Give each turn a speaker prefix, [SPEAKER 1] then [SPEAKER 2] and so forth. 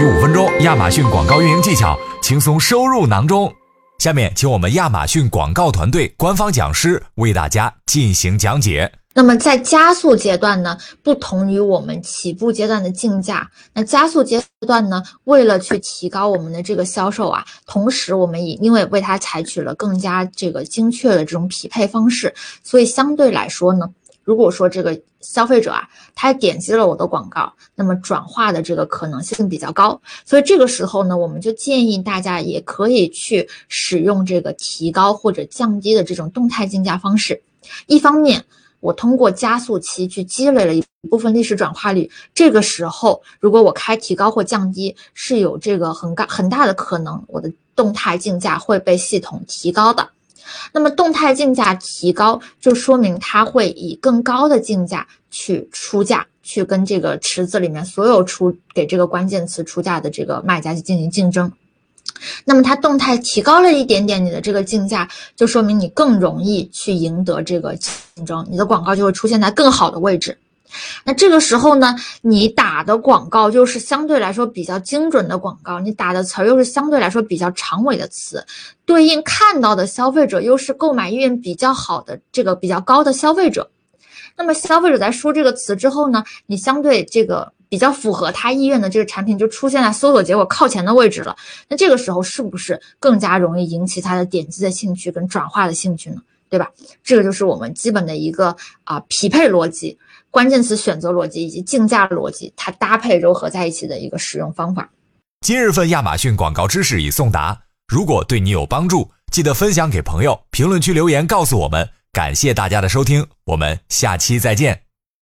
[SPEAKER 1] 需五分钟，亚马逊广告运营技巧轻松收入囊中。下面，请我们亚马逊广告团队官方讲师为大家进行讲解。
[SPEAKER 2] 那么在加速阶段呢，不同于我们起步阶段的竞价，那加速阶段呢，为了去提高我们的这个销售啊，同时我们也因为为它采取了更加这个精确的这种匹配方式，所以相对来说呢，如果说这个消费者啊，他点击了我的广告，那么转化的这个可能性比较高，所以这个时候呢，我们就建议大家也可以去使用这个提高或者降低的这种动态竞价方式，一方面。我通过加速期去积累了一部分历史转化率，这个时候如果我开提高或降低，是有这个很大很大的可能，我的动态竞价会被系统提高的。那么动态竞价提高，就说明它会以更高的竞价去出价，去跟这个池子里面所有出给这个关键词出价的这个卖家去进行竞争。那么它动态提高了一点点你的这个竞价，就说明你更容易去赢得这个竞争，你的广告就会出现在更好的位置。那这个时候呢，你打的广告就是相对来说比较精准的广告，你打的词儿又是相对来说比较长尾的词，对应看到的消费者又是购买意愿比较好的这个比较高的消费者。那么消费者在输这个词之后呢，你相对这个。比较符合他意愿的这个产品就出现在搜索结果靠前的位置了，那这个时候是不是更加容易引起他的点击的兴趣跟转化的兴趣呢？对吧？这个就是我们基本的一个啊匹配逻辑、关键词选择逻辑以及竞价逻辑，它搭配糅合在一起的一个使用方法。
[SPEAKER 1] 今日份亚马逊广告知识已送达，如果对你有帮助，记得分享给朋友，评论区留言告诉我们。感谢大家的收听，我们下期再见。